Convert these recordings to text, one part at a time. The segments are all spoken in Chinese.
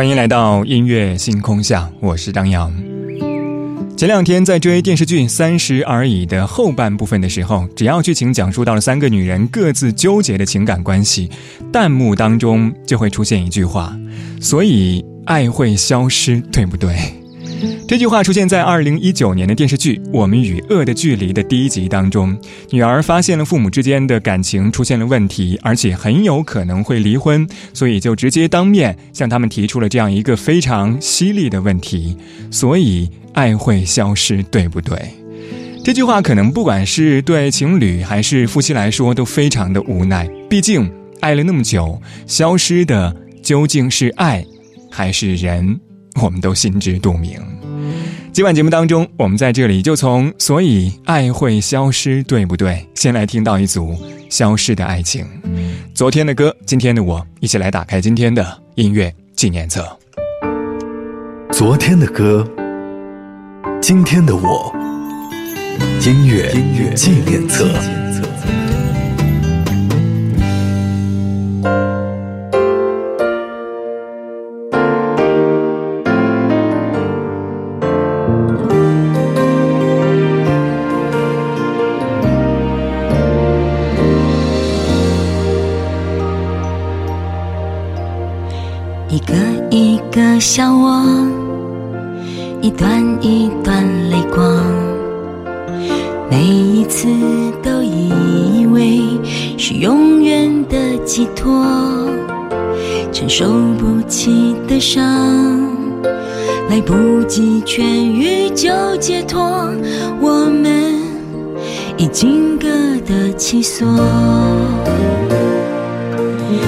欢迎来到音乐星空下，我是张扬。前两天在追电视剧《三十而已》的后半部分的时候，只要剧情讲述到了三个女人各自纠结的情感关系，弹幕当中就会出现一句话：“所以爱会消失，对不对？”这句话出现在二零一九年的电视剧《我们与恶的距离》的第一集当中。女儿发现了父母之间的感情出现了问题，而且很有可能会离婚，所以就直接当面向他们提出了这样一个非常犀利的问题：所以爱会消失，对不对？这句话可能不管是对情侣还是夫妻来说都非常的无奈，毕竟爱了那么久，消失的究竟是爱，还是人？我们都心知肚明。今晚节目当中，我们在这里就从“所以爱会消失，对不对？”先来听到一组消失的爱情。昨天的歌，今天的我，一起来打开今天的音乐纪念册。昨天的歌，今天的我，音乐音乐纪念册。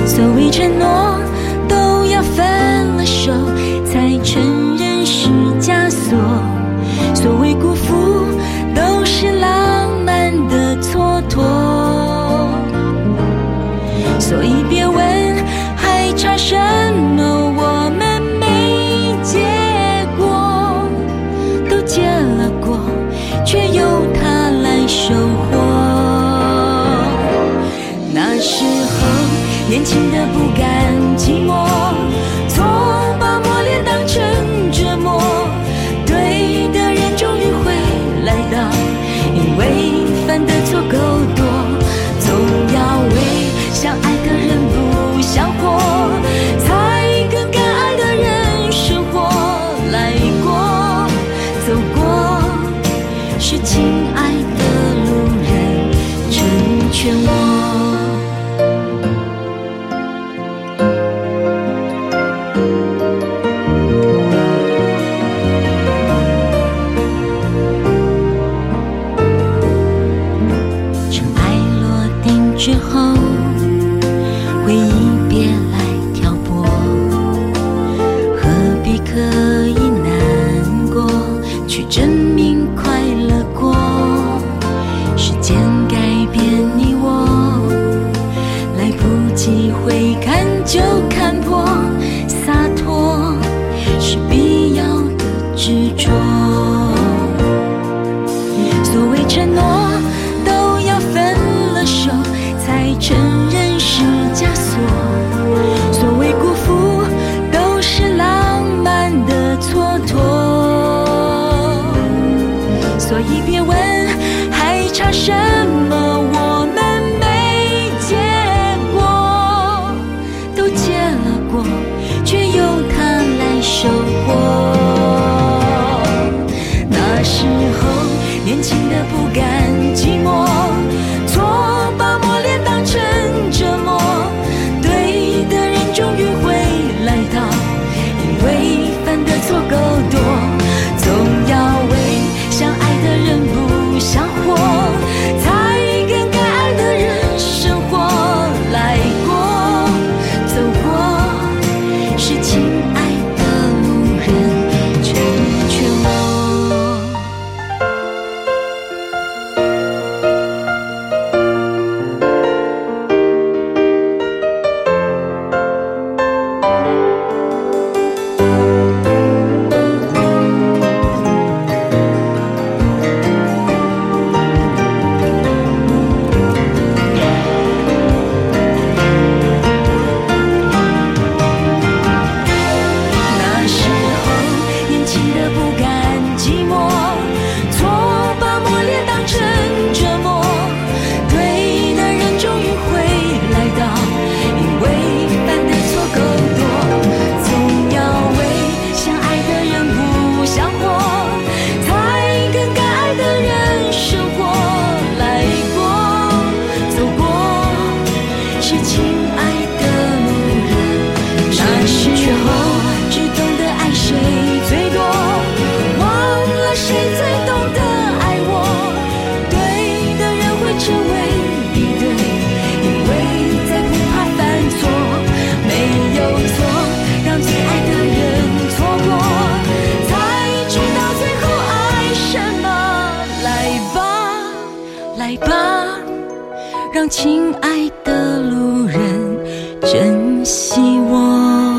所，谓承诺。都要分了手才承认是枷锁，所谓辜负都是浪漫的蹉跎，所以别不想。希望。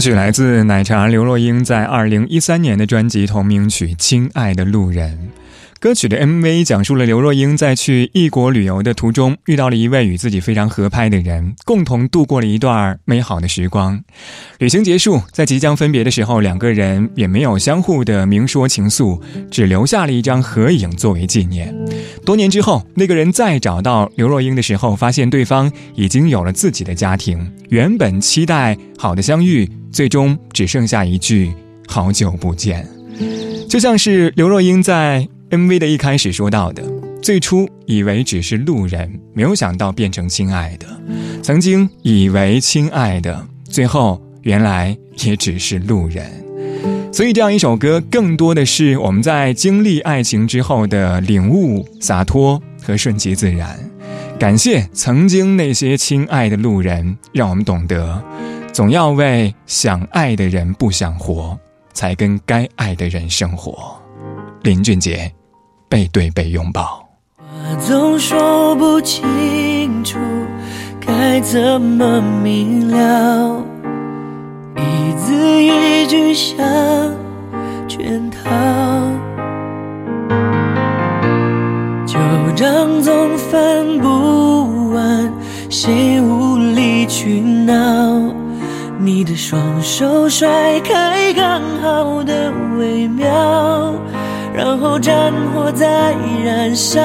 曲来自奶茶刘若英在二零一三年的专辑同名曲《亲爱的路人》。歌曲的 MV 讲述了刘若英在去异国旅游的途中，遇到了一位与自己非常合拍的人，共同度过了一段美好的时光。旅行结束，在即将分别的时候，两个人也没有相互的明说情愫，只留下了一张合影作为纪念。多年之后，那个人再找到刘若英的时候，发现对方已经有了自己的家庭。原本期待好的相遇，最终只剩下一句“好久不见”。就像是刘若英在 MV 的一开始说到的：“最初以为只是路人，没有想到变成亲爱的；曾经以为亲爱的，最后原来也只是路人。”所以，这样一首歌，更多的是我们在经历爱情之后的领悟、洒脱和顺其自然。感谢曾经那些亲爱的路人，让我们懂得，总要为想爱的人不想活，才跟该爱的人生活。林俊杰，背对背拥抱。话总说不清楚，该怎么明了？一字一句像圈套，旧账总翻不完，谁无理取闹？你的双手甩开刚好的微妙，然后战火在燃烧。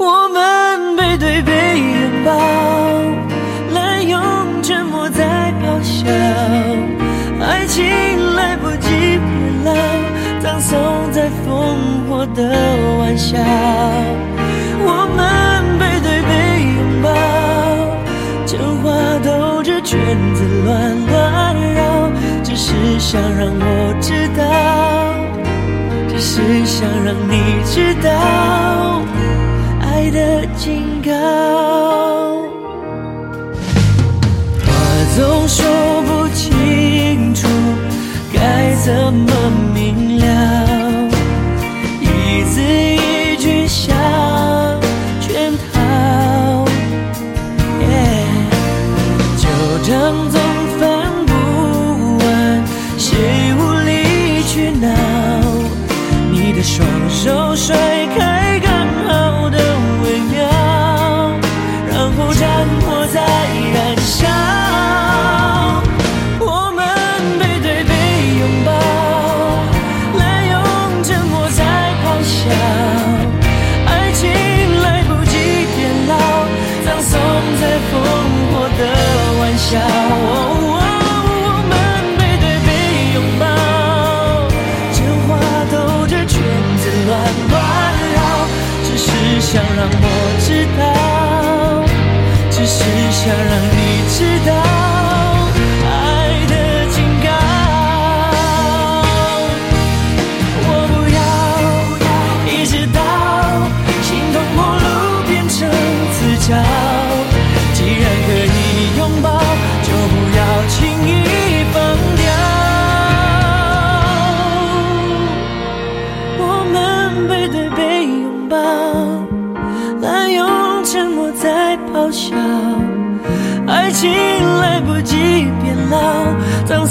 我们背对背拥抱，滥用沉默在咆哮，爱情来不及变老，葬送在烽火的玩笑。我们背对背拥抱，真话兜着圈子乱乱绕，只是想让我知道，只是想让你知道。爱的警告，总说不清楚，该怎么明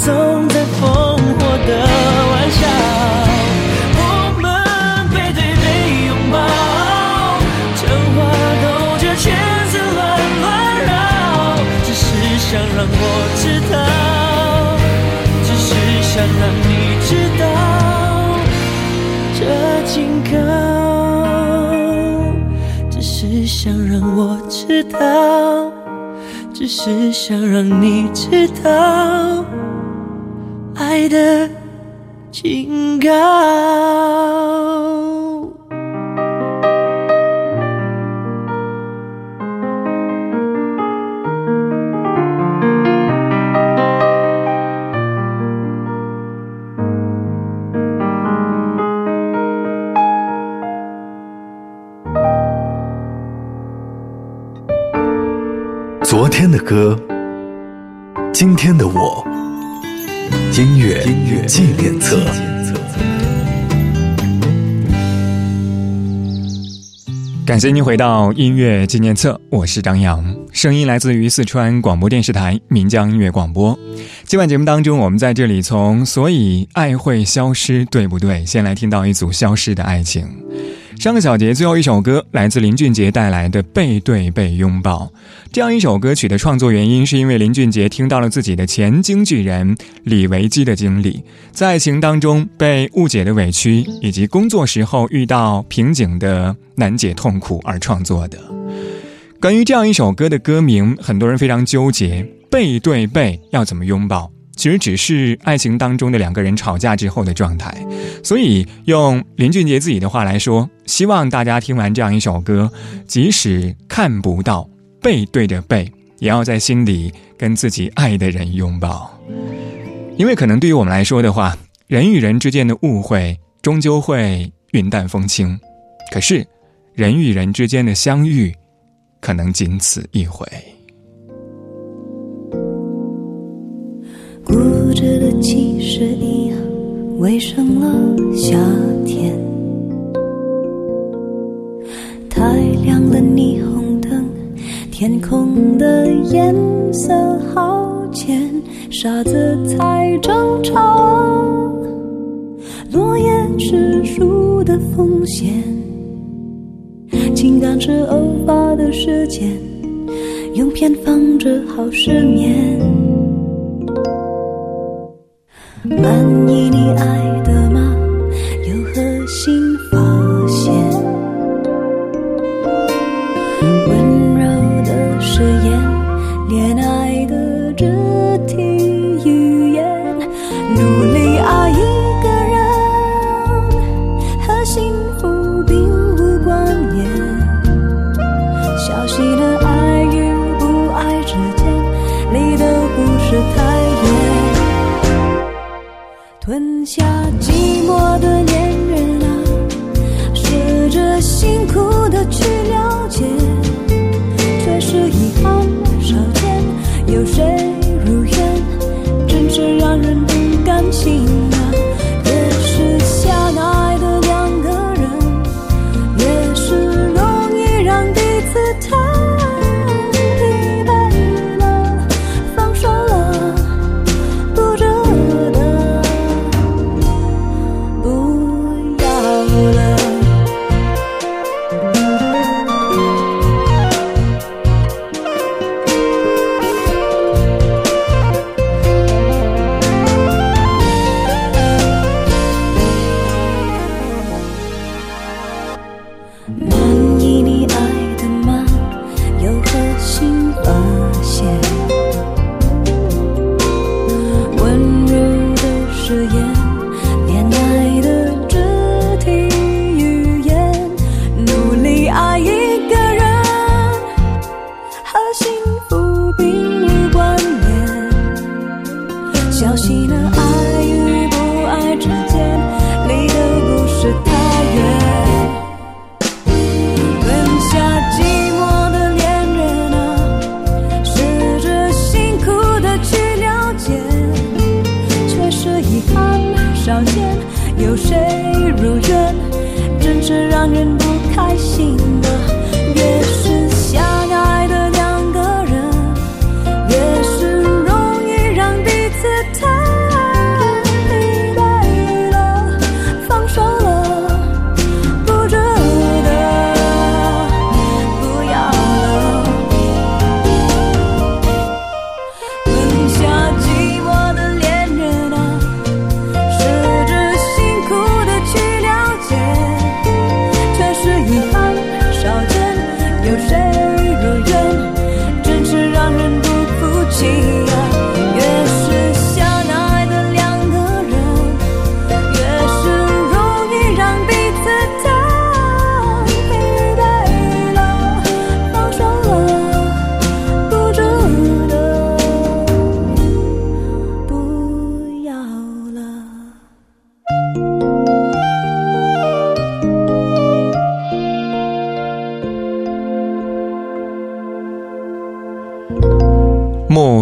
葬送在烽火的玩笑。我们背对背拥抱，真话兜着圈子乱乱绕，只是想让我知道，只是想想让你知道，这警告，只是想让我知道，只是想让你知道，爱的警告。昨天的歌，感谢您回到音乐纪念册，我是张扬，声音来自于四川广播电视台岷江音乐广播。今晚节目当中，我们在这里从“所以爱会消失”，对不对？先来听到一组消失的爱情。上个小节最后一首歌来自林俊杰带来的《背对背拥抱》。这样一首歌曲的创作原因，是因为林俊杰听到了自己的前经纪人李维基的经历，在爱情当中被误解的委屈，以及工作时候遇到瓶颈的难解痛苦而创作的。关于这样一首歌的歌名，很多人非常纠结，背对背要怎么拥抱？其实只是爱情当中的两个人吵架之后的状态，所以用林俊杰自己的话来说，希望大家听完这样一首歌，即使看不到，背对着背，也要在心里跟自己爱的人拥抱。因为可能对于我们来说的话，人与人之间的误会终究会云淡风轻，可是人与人之间的相遇，可能仅此一回。固执的七十一样，围上了夏天。太亮了霓虹灯，天空的颜色好浅，傻子才争吵。落叶是树的风险，情感是偶发的事件，用偏方治好失眠。满意你爱的吗？有何新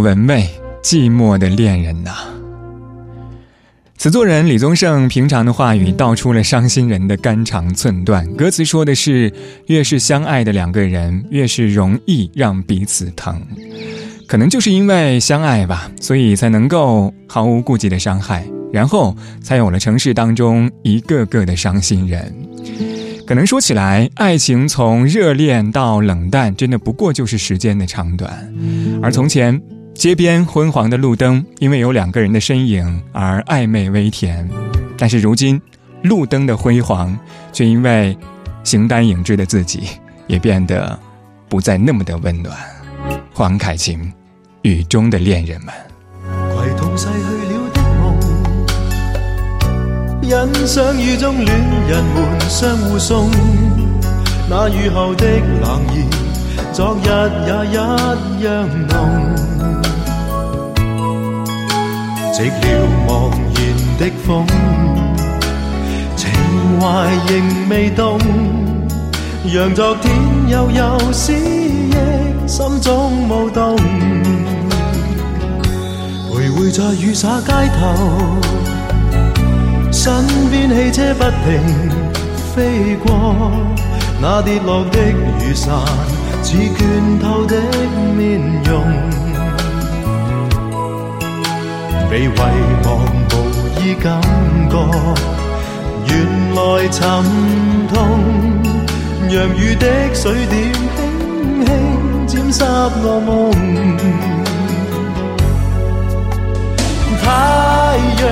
闻味，寂寞的恋人呐。词作人李宗盛平常的话语道出了伤心人的肝肠寸断。歌词说的是，越是相爱的两个人，越是容易让彼此疼。可能就是因为相爱吧，所以才能够毫无顾忌的伤害，然后才有了城市当中一个个的伤心人。可能说起来，爱情从热恋到冷淡，真的不过就是时间的长短。而从前，街边昏黄的路灯，因为有两个人的身影而暧昧微甜；但是如今，路灯的辉煌，却因为形单影只的自己，也变得不再那么的温暖。黄凯芹，雨中的恋人们。欣赏雨中恋人们相互送，那雨后的冷意，昨日也一样浓。寂寥茫然的风，情怀仍未冻，让昨天悠悠思忆心中舞动，徘徊在雨洒街头。身边汽车不停飞过，那跌落的雨伞似倦透的面容，被遗忘无意感觉，原来沉痛，让雨的水点轻轻沾湿我梦。太阳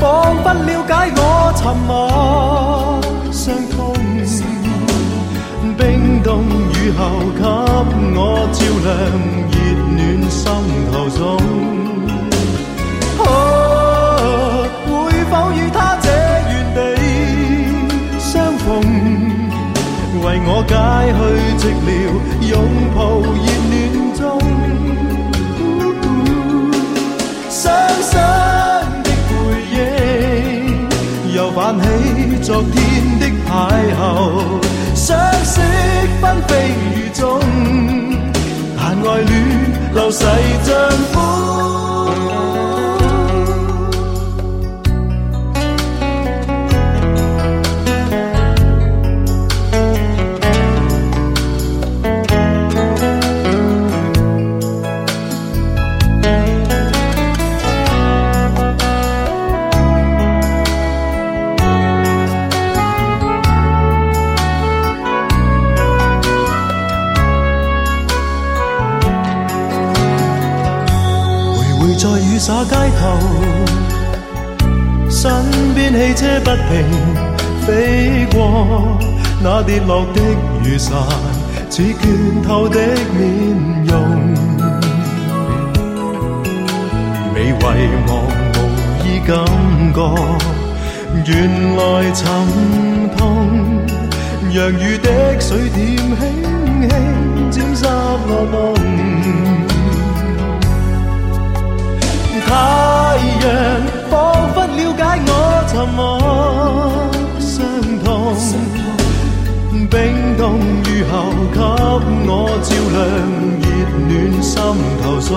仿佛了解我沉默伤痛，冰冻雨后给我照亮寂寥，拥抱热暖中。伤心的背影，又泛起昨天的邂逅，相识纷飞雨中，但爱恋流逝像风。洒街头，身边汽车不停飞过，那跌落的雨伞似倦透的面容，未遗忘无意感觉，原来沉痛，让雨的水点轻轻沾湿我梦。太阳仿佛了解我沉默。伤痛，冰冻雨后给我照亮热暖心头中。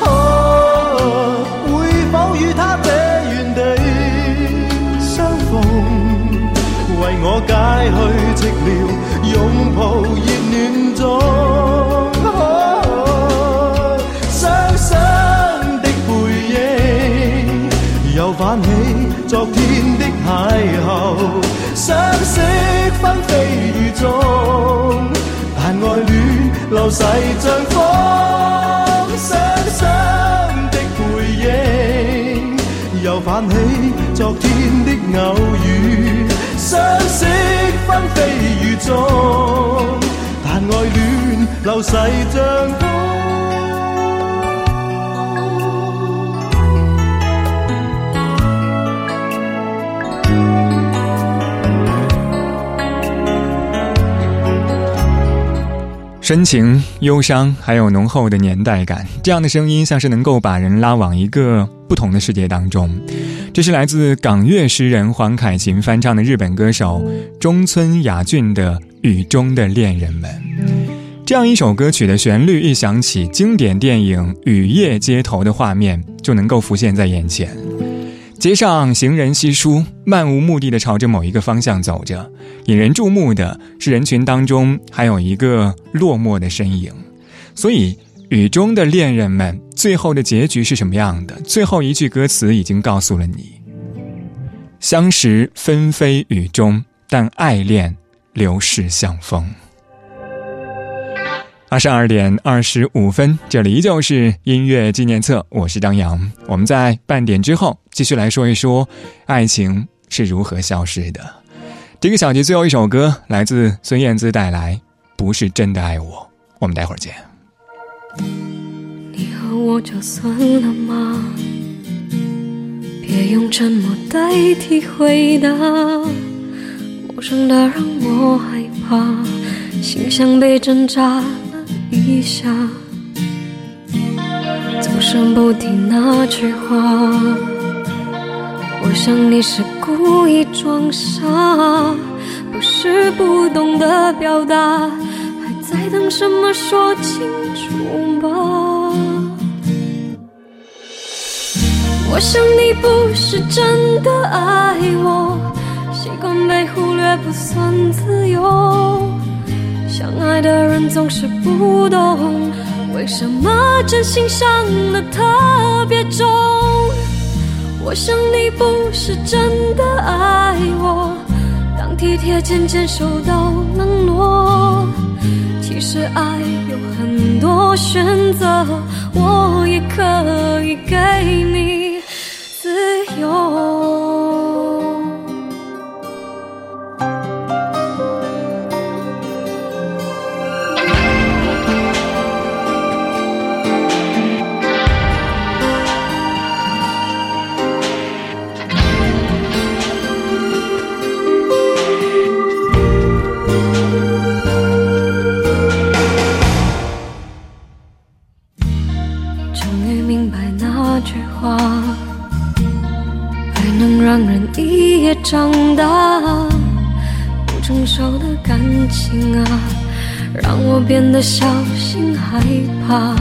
啊，会否与他这原地相逢，为我解去寂寥，拥抱热暖中。昨天的邂逅，相识纷飞雨中，但爱恋流逝像风，双双的背影，又泛起昨天的偶遇，相识纷飞雨中，但爱恋流逝像风。深情、忧伤，还有浓厚的年代感，这样的声音像是能够把人拉往一个不同的世界当中。这是来自港乐诗人黄凯芹翻唱的日本歌手中村雅俊的《雨中的恋人们》。这样一首歌曲的旋律一响起，经典电影《雨夜街头》的画面就能够浮现在眼前。街上行人稀疏，漫无目的的朝着某一个方向走着。引人注目的是，人群当中还有一个落寞的身影。所以，雨中的恋人们最后的结局是什么样的？最后一句歌词已经告诉了你：相识纷飞雨中，但爱恋流逝像风。二十二点二十五分，这里依旧是音乐纪念册，我是张扬。我们在半点之后继续来说一说爱情是如何消失的。这个小节最后一首歌来自孙燕姿带来《不是真的爱我》，我们待会儿见。你和我就算了吗？别用沉默代替回答，陌生的让我害怕，心像被针扎。一下，总是不提那句话。我想你是故意装傻，不是不懂得表达，还在等什么说清楚吧。我想你不是真的爱我，习惯被忽略不算自由。相爱的人总是不懂，为什么真心伤得特别重。我想你不是真的爱我，当体贴渐渐受到冷落。其实爱有很多选择，我也可以给你我变得小心害怕。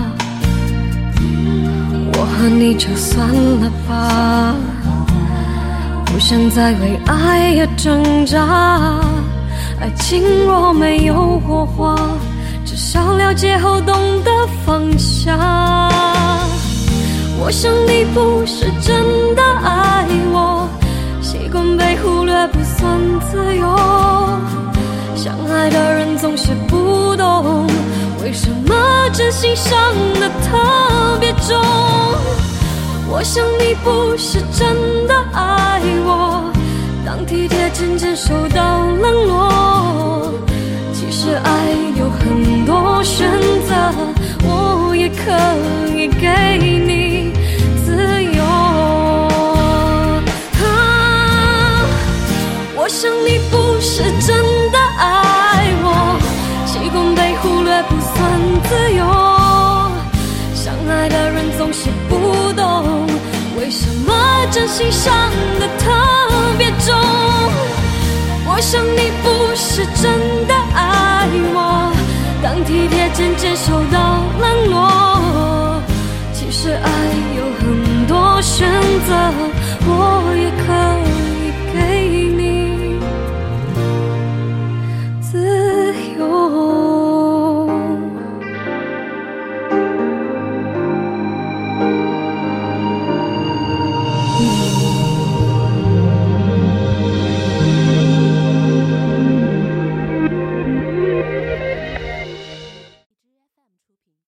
我和你就算了吧，不想再为爱而挣扎。爱情若没有火花，至少了解后懂得放下。我想你不是真的爱我。习惯被忽略不算自由，相爱的人总是不懂，为什么真心伤得特别重。我想你不是真的爱我，当体贴渐渐受到冷落。其实爱有很多选择，我也可以给你自由。我想你不是真真心伤的特别重。我想你不是真的爱我，当体贴渐渐受到冷落。其实爱有很多选择。我也可